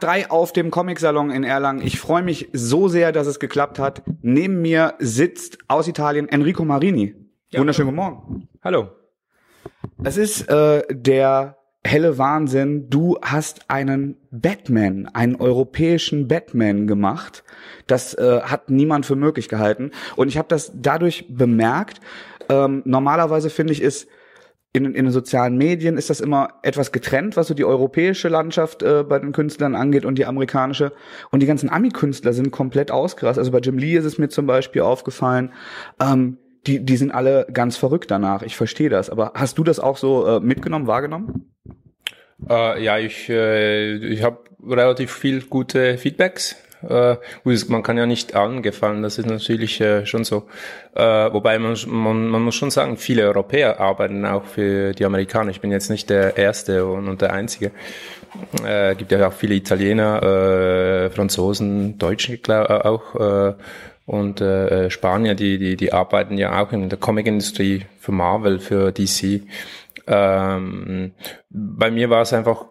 Tag drei auf dem Comic-Salon in Erlangen. Ich freue mich so sehr, dass es geklappt hat. Neben mir sitzt aus Italien Enrico Marini. Ja, Wunderschönen guten Morgen. Hallo. Es ist äh, der helle Wahnsinn. Du hast einen Batman, einen europäischen Batman gemacht. Das äh, hat niemand für möglich gehalten. Und ich habe das dadurch bemerkt. Ähm, normalerweise finde ich, ist in, in den sozialen Medien ist das immer etwas getrennt, was so die europäische Landschaft äh, bei den Künstlern angeht und die amerikanische. Und die ganzen Ami-Künstler sind komplett ausgerastet. Also bei Jim Lee ist es mir zum Beispiel aufgefallen. Ähm, die, die sind alle ganz verrückt danach. Ich verstehe das. Aber hast du das auch so äh, mitgenommen, wahrgenommen? Äh, ja, ich, äh, ich habe relativ viel gute Feedbacks äh, man kann ja nicht allen gefallen, das ist natürlich äh, schon so. Äh, wobei man, man, man muss schon sagen, viele Europäer arbeiten auch für die Amerikaner. Ich bin jetzt nicht der Erste und, und der Einzige. Äh, gibt ja auch viele Italiener, äh, Franzosen, Deutsche glaub, äh, auch äh, und äh, Spanier, die, die, die arbeiten ja auch in der Comic-Industrie für Marvel, für DC. Ähm, bei mir war es einfach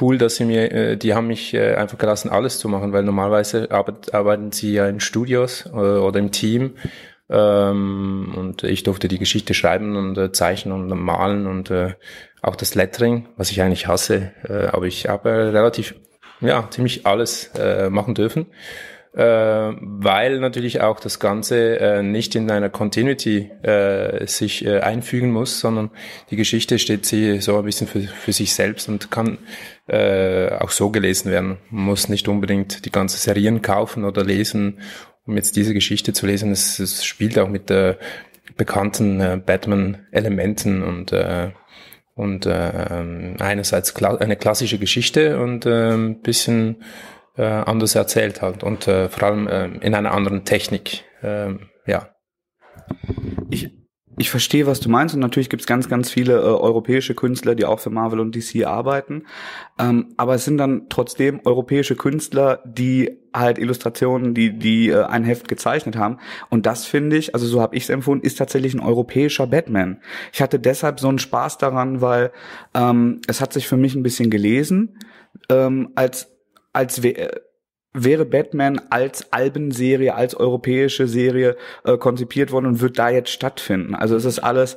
cool, dass sie mir, äh, die haben mich äh, einfach gelassen, alles zu machen, weil normalerweise arbeit, arbeiten sie ja in Studios äh, oder im Team ähm, und ich durfte die Geschichte schreiben und äh, zeichnen und malen und äh, auch das Lettering, was ich eigentlich hasse, äh, aber ich habe relativ, ja, ziemlich alles äh, machen dürfen. äh, weil natürlich auch das Ganze äh, nicht in einer Continuity äh, sich äh, einfügen muss, sondern die Geschichte steht sie so ein bisschen für, für sich selbst und kann äh, auch so gelesen werden. Man muss nicht unbedingt die ganze Serien kaufen oder lesen, um jetzt diese Geschichte zu lesen. Es, es spielt auch mit äh, bekannten äh, Batman-Elementen und äh, und äh, einerseits kla eine klassische Geschichte und äh, ein bisschen äh, anders erzählt hat und äh, vor allem äh, in einer anderen Technik. Äh, ja. Ich, ich verstehe, was du meinst und natürlich gibt es ganz, ganz viele äh, europäische Künstler, die auch für Marvel und DC arbeiten. Ähm, aber es sind dann trotzdem europäische Künstler, die halt Illustrationen, die die äh, ein Heft gezeichnet haben. Und das finde ich, also so habe ich es empfunden, ist tatsächlich ein europäischer Batman. Ich hatte deshalb so einen Spaß daran, weil ähm, es hat sich für mich ein bisschen gelesen ähm, als als wär, wäre Batman als Albenserie, als europäische Serie äh, konzipiert worden und wird da jetzt stattfinden. Also es ist alles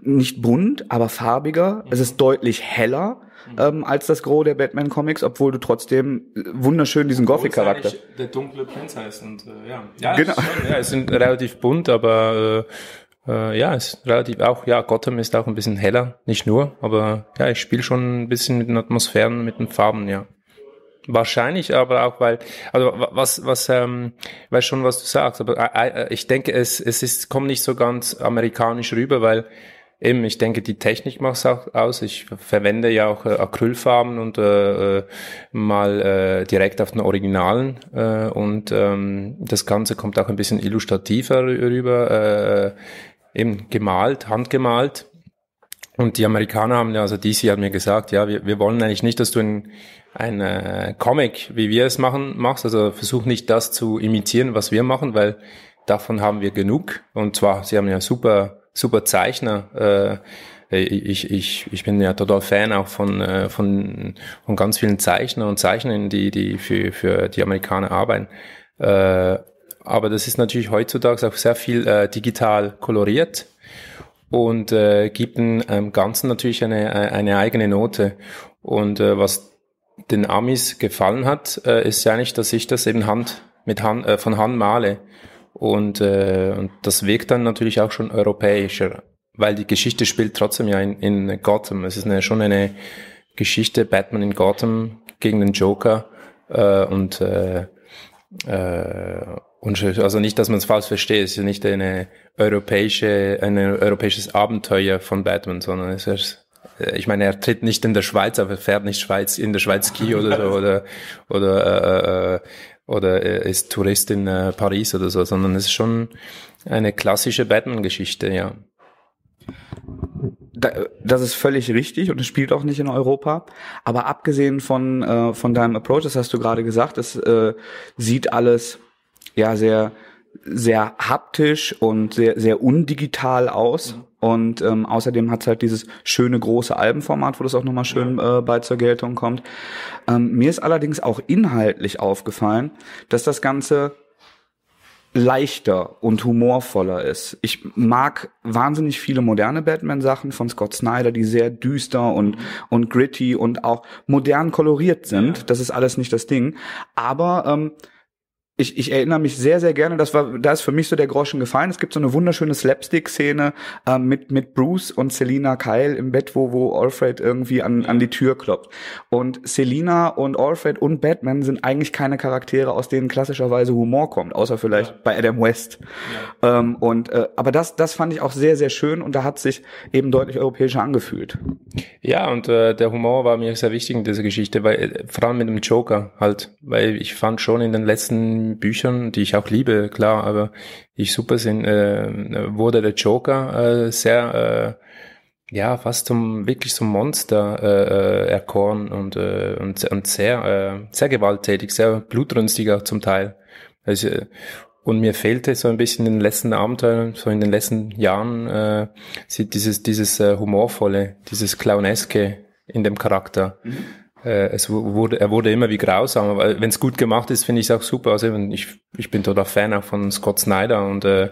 nicht bunt, aber farbiger. Mhm. Es ist deutlich heller mhm. ähm, als das Gros der Batman Comics, obwohl du trotzdem äh, wunderschön diesen Gothic Charakter. Der dunkle Prinz heißt und äh, ja, ja, genau. Schon, ja, es sind relativ bunt, aber äh, äh, ja, es ist relativ auch ja, Gotham ist auch ein bisschen heller, nicht nur, aber ja, ich spiele schon ein bisschen mit den Atmosphären, mit den Farben, ja. Wahrscheinlich, aber auch weil, also was, was, ähm, weiß schon, was du sagst, aber äh, äh, ich denke, es, es ist, kommt nicht so ganz amerikanisch rüber, weil eben, ich denke, die Technik macht es auch aus. Ich verwende ja auch äh, Acrylfarben und äh, äh, mal äh, direkt auf den Originalen äh, und ähm, das Ganze kommt auch ein bisschen illustrativer rüber, äh, eben gemalt, handgemalt. Und die Amerikaner haben ja, also DC hat mir gesagt, ja, wir, wir wollen eigentlich nicht, dass du ein, ein äh, Comic, wie wir es machen, machst. Also versuch nicht das zu imitieren, was wir machen, weil davon haben wir genug. Und zwar, sie haben ja super, super Zeichner. Äh, ich, ich, ich bin ja total Fan auch von, äh, von, von ganz vielen Zeichnern und Zeichnern, die, die für, für die Amerikaner arbeiten. Äh, aber das ist natürlich heutzutage auch sehr viel äh, digital koloriert und äh, gibt dem ähm, Ganzen natürlich eine, eine eigene Note. Und äh, was den Amis gefallen hat, äh, ist ja nicht, dass ich das eben Hand mit Hand äh, von Hand male. Und, äh, und das wirkt dann natürlich auch schon europäischer, weil die Geschichte spielt trotzdem ja in, in Gotham. Es ist eine, schon eine Geschichte, Batman in Gotham gegen den Joker äh, und äh, äh, und also nicht, dass man es falsch versteht, es ist ja nicht eine europäische, ein europäisches Abenteuer von Batman, sondern es ist, ich meine, er tritt nicht in der Schweiz, aber er fährt nicht Schweiz, in der Schweiz Ski oder so, oder, oder, äh, äh, oder er ist Tourist in äh, Paris oder so, sondern es ist schon eine klassische Batman-Geschichte, ja. Das ist völlig richtig und es spielt auch nicht in Europa. Aber abgesehen von, äh, von deinem Approach, das hast du gerade gesagt, es äh, sieht alles ja sehr sehr haptisch und sehr, sehr undigital aus. Mhm. Und ähm, außerdem hat es halt dieses schöne große Albenformat, wo das auch nochmal schön äh, bei zur Geltung kommt. Ähm, mir ist allerdings auch inhaltlich aufgefallen, dass das Ganze leichter und humorvoller ist. Ich mag wahnsinnig viele moderne Batman-Sachen von Scott Snyder, die sehr düster und, und gritty und auch modern koloriert sind. Das ist alles nicht das Ding. Aber ähm, ich, ich erinnere mich sehr, sehr gerne, das war, da ist für mich so der Groschen gefallen. Es gibt so eine wunderschöne Slapstick-Szene äh, mit, mit Bruce und Selina Kyle im Bett, wo, wo Alfred irgendwie an, an die Tür klopft. Und Selina und Alfred und Batman sind eigentlich keine Charaktere, aus denen klassischerweise Humor kommt, außer vielleicht ja. bei Adam West. Ja. Ähm, und, äh, aber das, das fand ich auch sehr, sehr schön und da hat sich eben deutlich europäischer angefühlt. Ja, und äh, der Humor war mir sehr wichtig in dieser Geschichte, weil äh, vor allem mit dem Joker halt, weil ich fand schon in den letzten Büchern, die ich auch liebe, klar, aber ich super sind, äh, wurde der Joker äh, sehr, äh, ja, fast zum, wirklich zum Monster äh, äh, erkoren und, äh, und, und sehr, äh, sehr gewalttätig, sehr blutrünstig auch zum Teil. Also, und mir fehlte so ein bisschen in den letzten Abenteuern, so in den letzten Jahren, äh, dieses, dieses äh, humorvolle, dieses clowneske in dem Charakter. Mhm äh, es wurde, er wurde immer wie grausamer, weil wenn es gut gemacht ist, finde ich es auch super. Also ich, ich bin total Fan auch von Scott Snyder und äh,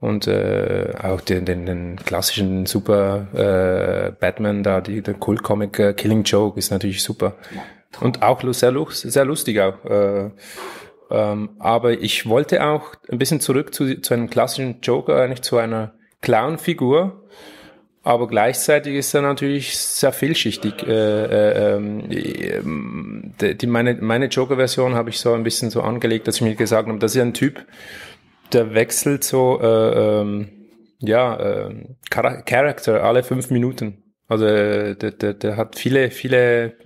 und äh, auch den, den, den klassischen super äh, Batman da, die, der Cool Comic äh, Killing Joke ist natürlich super und auch sehr, sehr lustig auch. Äh, ähm, aber ich wollte auch ein bisschen zurück zu, zu einem klassischen Joker, eigentlich zu einer Clown-Figur, aber gleichzeitig ist er natürlich sehr vielschichtig. Äh, äh, ähm, die, meine meine Joker-Version habe ich so ein bisschen so angelegt, dass ich mir gesagt habe, das ist ein Typ, der wechselt so äh, ähm, ja äh, Charakter alle fünf Minuten. Also äh, der, der, der hat viele viele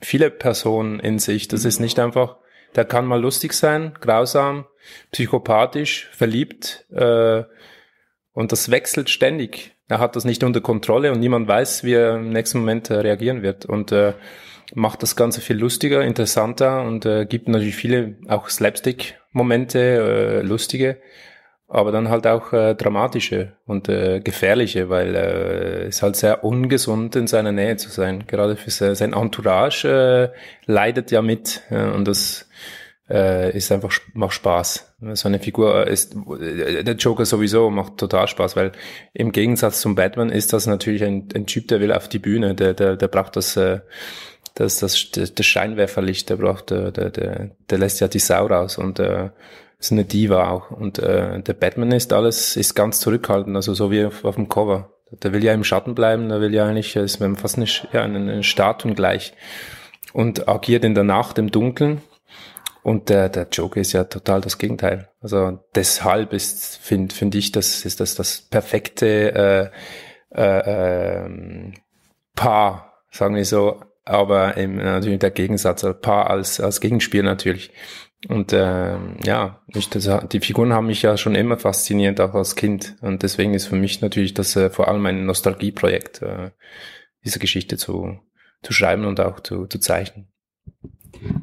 viele Personen in sich. Das ist nicht einfach. Der kann mal lustig sein, grausam, psychopathisch, verliebt. Äh, und das wechselt ständig er hat das nicht unter Kontrolle und niemand weiß, wie er im nächsten Moment äh, reagieren wird. Und äh, macht das Ganze viel lustiger, interessanter und äh, gibt natürlich viele auch Slapstick-Momente, äh, lustige, aber dann halt auch äh, dramatische und äh, gefährliche, weil äh, es halt sehr ungesund in seiner Nähe zu sein. Gerade für sein Entourage äh, leidet ja mit ja, und das äh, ist einfach macht Spaß. So eine Figur ist der Joker sowieso macht total Spaß, weil im Gegensatz zum Batman ist das natürlich ein, ein Typ, der will auf die Bühne, der der, der braucht das äh, das, das, das Scheinwerferlicht, der braucht, der, der, der, der lässt ja die Sau raus und äh, ist eine Diva auch. Und äh, der Batman ist alles, ist ganz zurückhaltend, also so wie auf, auf dem Cover. Der will ja im Schatten bleiben, der will ja eigentlich, ist fast nicht, ja, eine Statuen gleich. Und agiert in der Nacht im Dunkeln und der, der Joker ist ja total das Gegenteil. Also deshalb ist, finde find ich, das ist das das perfekte äh, äh, äh, Paar, sagen wir so, aber im, natürlich der Gegensatz, also Paar als, als Gegenspiel natürlich. Und äh, ja, ich, das, die Figuren haben mich ja schon immer fasziniert, auch als Kind. Und deswegen ist für mich natürlich das äh, vor allem ein Nostalgieprojekt, äh, diese Geschichte zu, zu schreiben und auch zu, zu zeichnen.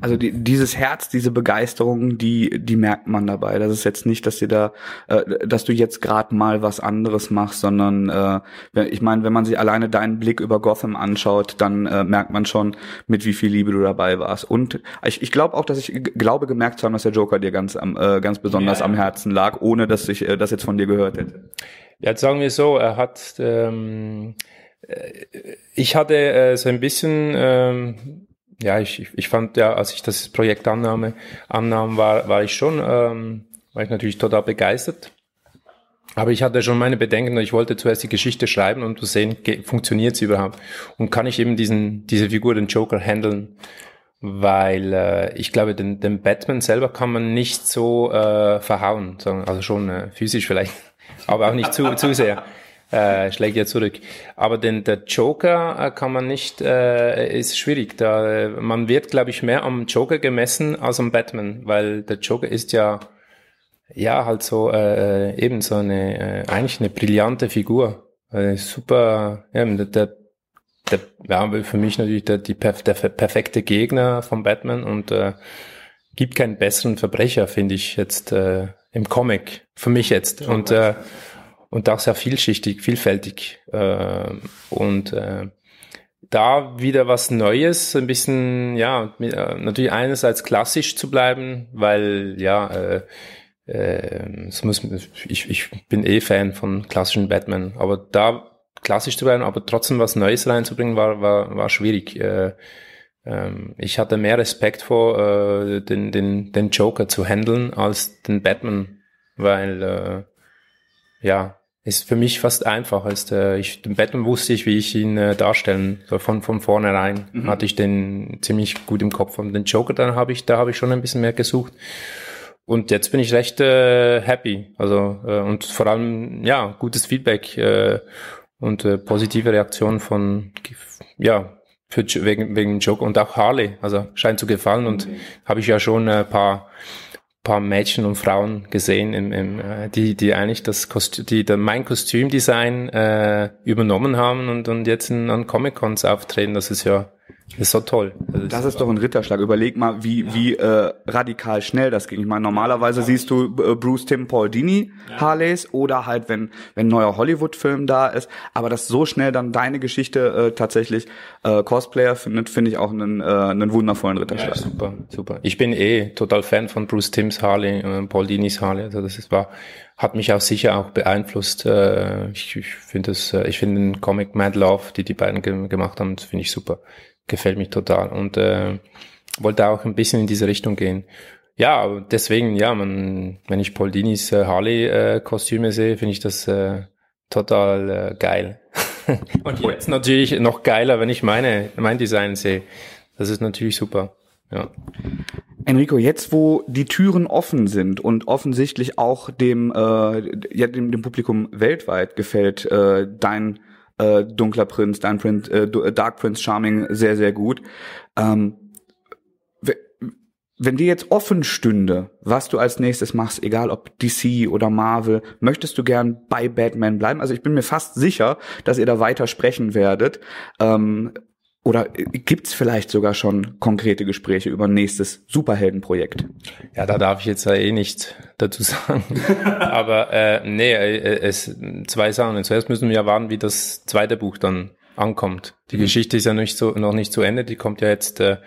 Also die, dieses Herz, diese Begeisterung, die die merkt man dabei. Das ist jetzt nicht, dass dir da, äh, dass du jetzt gerade mal was anderes machst, sondern äh, ich meine, wenn man sich alleine deinen Blick über Gotham anschaut, dann äh, merkt man schon, mit wie viel Liebe du dabei warst. Und ich, ich glaube auch, dass ich glaube gemerkt zu haben, dass der Joker dir ganz am äh, ganz besonders ja, am Herzen lag, ohne dass ich äh, das jetzt von dir gehört hätte. Ja, jetzt sagen wir so, er hat ähm, äh, ich hatte äh, so ein bisschen ähm, ja, ich, ich fand ja, als ich das Projekt annahme, annahm, war, war ich schon, ähm, war ich natürlich total begeistert. Aber ich hatte schon meine Bedenken ich wollte zuerst die Geschichte schreiben und zu sehen, funktioniert sie überhaupt? Und kann ich eben diesen, diese Figur, den Joker, handeln? Weil äh, ich glaube, den, den Batman selber kann man nicht so äh, verhauen, also schon äh, physisch vielleicht, aber auch nicht zu, zu sehr äh, schlägt ja zurück. Aber den, der Joker äh, kann man nicht, äh, ist schwierig. Da, äh, man wird, glaube ich, mehr am Joker gemessen als am Batman, weil der Joker ist ja, ja, halt so, äh, eben so eine, äh, eigentlich eine brillante Figur. Äh, super, ja, der, der, der ja, für mich natürlich der, die, der perfekte Gegner von Batman und äh, gibt keinen besseren Verbrecher, finde ich jetzt, äh, im Comic, für mich jetzt. Und, äh, und auch sehr vielschichtig, vielfältig. Äh, und äh, da wieder was Neues, ein bisschen, ja, äh, natürlich einerseits klassisch zu bleiben, weil ja, äh, äh, es muss, ich, ich bin eh Fan von klassischen Batman, aber da klassisch zu bleiben, aber trotzdem was Neues reinzubringen, war, war, war schwierig. Äh, ähm, ich hatte mehr Respekt vor, äh, den, den, den Joker zu handeln als den Batman, weil äh, ja, ist für mich fast einfach. Ist, äh, ich, den Batman wusste ich, wie ich ihn äh, darstellen soll. Von, von vornherein mhm. hatte ich den ziemlich gut im Kopf. Und den Joker dann habe ich, da habe ich schon ein bisschen mehr gesucht. Und jetzt bin ich recht äh, happy. Also äh, und vor allem ja gutes Feedback äh, und äh, positive Reaktionen von ja für, wegen wegen Joker und auch Harley. Also scheint zu gefallen und okay. habe ich ja schon ein paar paar Mädchen und Frauen gesehen, im, im, äh, die, die eigentlich das Kostüm, die der, mein Kostümdesign äh, übernommen haben und, und jetzt in, an Comic-Cons auftreten. Das ist ja ist so toll. Das, das ist, doch ein Ritterschlag. Überleg mal, wie, ja. wie äh, radikal schnell das ging. Ich meine, normalerweise ja. siehst du äh, Bruce Tim Paul Dini ja. Harleys oder halt, wenn, wenn ein neuer Hollywood-Film da ist. Aber dass so schnell dann deine Geschichte äh, tatsächlich äh, Cosplayer findet, finde ich auch einen, äh, einen wundervollen Ritterschlag. Ja, super, super. Ich bin eh total Fan von Bruce Tims Harley, äh, Paul Dinis Harley. Also das ist, war, hat mich auch sicher auch beeinflusst. Äh, ich ich finde das, äh, ich finde den Comic Mad Love, die die beiden ge gemacht haben, finde ich super gefällt mich total und äh, wollte auch ein bisschen in diese Richtung gehen. Ja, deswegen, ja, man, wenn ich Paul Dinis äh, Harley-Kostüme äh, sehe, finde ich das äh, total äh, geil. und jetzt natürlich noch geiler, wenn ich meine, mein Design sehe. Das ist natürlich super. Ja. Enrico, jetzt wo die Türen offen sind und offensichtlich auch dem, äh, ja, dem, dem Publikum weltweit gefällt äh, dein äh, Dunkler Prinz, dein Prinz, äh, Dark Prince Charming sehr, sehr gut. Ähm, wenn dir jetzt offen stünde, was du als nächstes machst, egal ob DC oder Marvel, möchtest du gern bei Batman bleiben? Also ich bin mir fast sicher, dass ihr da weiter sprechen werdet. Ähm, oder gibt's vielleicht sogar schon konkrete Gespräche über ein nächstes Superheldenprojekt? Ja, da darf ich jetzt ja eh nicht dazu sagen. Aber äh, nee, äh, es zwei Sachen. Zuerst müssen wir ja warten, wie das zweite Buch dann ankommt. Die mhm. Geschichte ist ja nicht so, noch nicht zu Ende. Die kommt ja jetzt äh,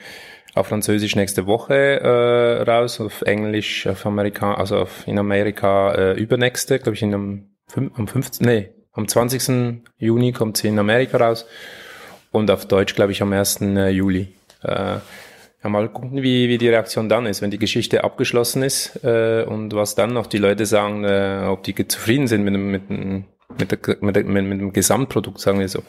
auf Französisch nächste Woche äh, raus, auf Englisch, auf Amerika, also auf, in Amerika äh, übernächste, glaube ich, in am, am 15. Nee, am 20. Juni kommt sie in Amerika raus und auf Deutsch, glaube ich, am 1. Äh, Juli. Äh, ja, mal gucken, wie, wie die Reaktion dann ist, wenn die Geschichte abgeschlossen ist äh, und was dann noch die Leute sagen, äh, ob die zufrieden sind mit dem, mit mit, der, mit, der, mit, mit dem Gesamtprodukt, sagen wir so.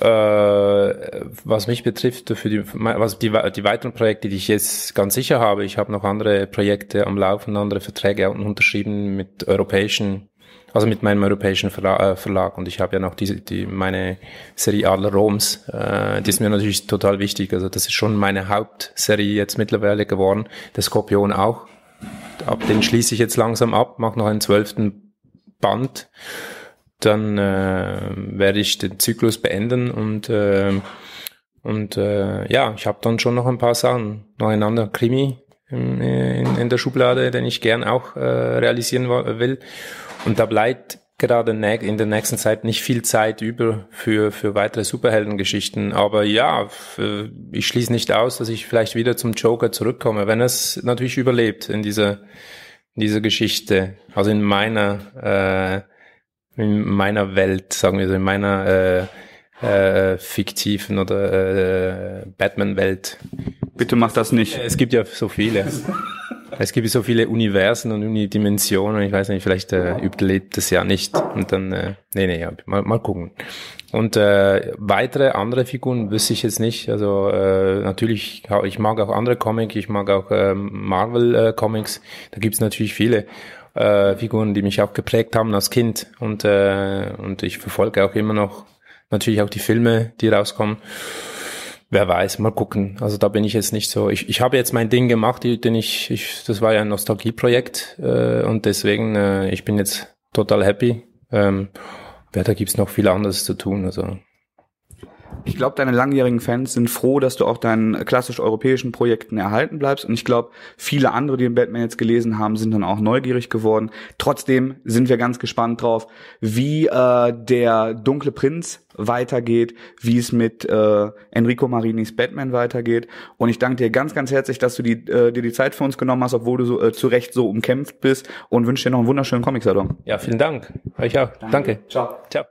Äh, was mich betrifft, für die, was die, die weiteren Projekte, die ich jetzt ganz sicher habe, ich habe noch andere Projekte am Laufen, andere Verträge unterschrieben mit europäischen also mit meinem europäischen Verlag, äh, Verlag. und ich habe ja noch diese, die, meine Serie Adler Roms, äh, die ist mir natürlich total wichtig. Also das ist schon meine Hauptserie jetzt mittlerweile geworden. Der Skorpion auch. Ab den schließe ich jetzt langsam ab, mache noch einen zwölften Band. Dann äh, werde ich den Zyklus beenden und äh, und äh, ja, ich habe dann schon noch ein paar Sachen, noch ein anderer Krimi in, in, in der Schublade, den ich gern auch äh, realisieren will. Und da bleibt gerade in der nächsten Zeit nicht viel Zeit über für, für weitere Superheldengeschichten. Aber ja, ich schließe nicht aus, dass ich vielleicht wieder zum Joker zurückkomme, wenn es natürlich überlebt in dieser, in dieser Geschichte. Also in meiner, äh, in meiner Welt, sagen wir so, in meiner äh, äh, fiktiven oder äh, Batman-Welt. Bitte mach das nicht. Es gibt ja so viele. Es gibt so viele Universen und Unidimensionen. Ich weiß nicht, vielleicht äh, überlebt das ja nicht. Und dann, äh, nee, nee, ja, mal, mal gucken. Und äh, weitere andere Figuren wüsste ich jetzt nicht. Also äh, natürlich, ich mag auch andere Comics, ich mag auch äh, Marvel äh, Comics. Da gibt's natürlich viele äh, Figuren, die mich auch geprägt haben als Kind. Und, äh, und ich verfolge auch immer noch natürlich auch die Filme, die rauskommen wer weiß, mal gucken. Also da bin ich jetzt nicht so. Ich, ich habe jetzt mein Ding gemacht, den ich, ich das war ja ein Nostalgieprojekt äh, und deswegen, äh, ich bin jetzt total happy. Ähm, ja, da gibt's noch viel anderes zu tun. Also ich glaube, deine langjährigen Fans sind froh, dass du auch deinen klassisch europäischen Projekten erhalten bleibst. Und ich glaube, viele andere, die den Batman jetzt gelesen haben, sind dann auch neugierig geworden. Trotzdem sind wir ganz gespannt drauf, wie äh, der Dunkle Prinz weitergeht, wie es mit äh, Enrico Marinis Batman weitergeht. Und ich danke dir ganz, ganz herzlich, dass du die, äh, dir die Zeit für uns genommen hast, obwohl du so, äh, zu Recht so umkämpft bist und wünsche dir noch einen wunderschönen Comic-Salon. Ja, vielen Dank. Euch auch. Danke. Danke. Ciao. Ciao.